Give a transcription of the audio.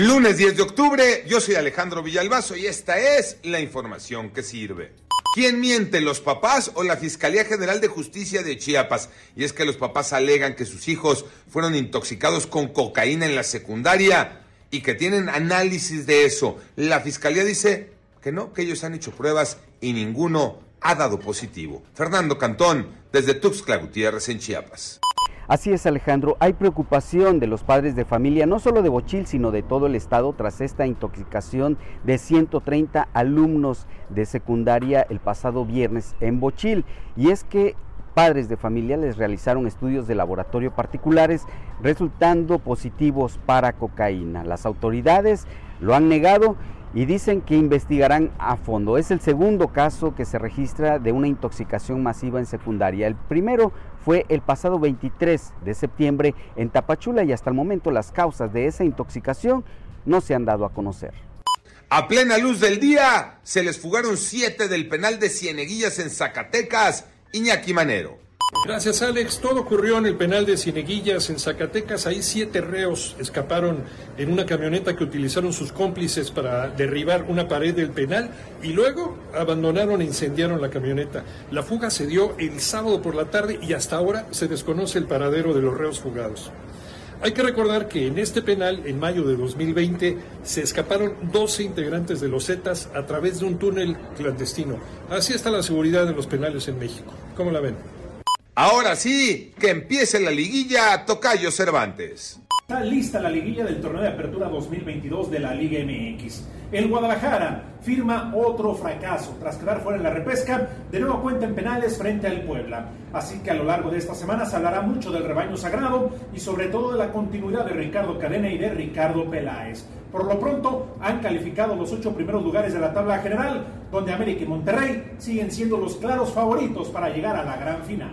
Lunes 10 de octubre, yo soy Alejandro Villalbazo y esta es la información que sirve. ¿Quién miente, los papás o la Fiscalía General de Justicia de Chiapas? Y es que los papás alegan que sus hijos fueron intoxicados con cocaína en la secundaria y que tienen análisis de eso. La Fiscalía dice que no, que ellos han hecho pruebas y ninguno ha dado positivo. Fernando Cantón, desde Tuxtla Gutiérrez en Chiapas. Así es, Alejandro. Hay preocupación de los padres de familia, no solo de Bochil, sino de todo el estado, tras esta intoxicación de 130 alumnos de secundaria el pasado viernes en Bochil. Y es que padres de familia les realizaron estudios de laboratorio particulares, resultando positivos para cocaína. Las autoridades lo han negado y dicen que investigarán a fondo. Es el segundo caso que se registra de una intoxicación masiva en secundaria. El primero fue el pasado 23 de septiembre en Tapachula y hasta el momento las causas de esa intoxicación no se han dado a conocer. A plena luz del día, se les fugaron siete del penal de Cieneguillas en Zacatecas. Iñaki Manero. Gracias, Alex. Todo ocurrió en el penal de Cieneguillas, en Zacatecas. Ahí siete reos escaparon en una camioneta que utilizaron sus cómplices para derribar una pared del penal y luego abandonaron e incendiaron la camioneta. La fuga se dio el sábado por la tarde y hasta ahora se desconoce el paradero de los reos fugados. Hay que recordar que en este penal, en mayo de 2020, se escaparon 12 integrantes de los Zetas a través de un túnel clandestino. Así está la seguridad de los penales en México. ¿Cómo la ven? Ahora sí, que empiece la liguilla Tocayo Cervantes. Está lista la liguilla del torneo de apertura 2022 de la Liga MX. El Guadalajara firma otro fracaso tras quedar fuera en la repesca, de nuevo cuenta en penales frente al Puebla. Así que a lo largo de esta semana se hablará mucho del rebaño sagrado y sobre todo de la continuidad de Ricardo Cadena y de Ricardo Peláez. Por lo pronto han calificado los ocho primeros lugares de la tabla general, donde América y Monterrey siguen siendo los claros favoritos para llegar a la gran final.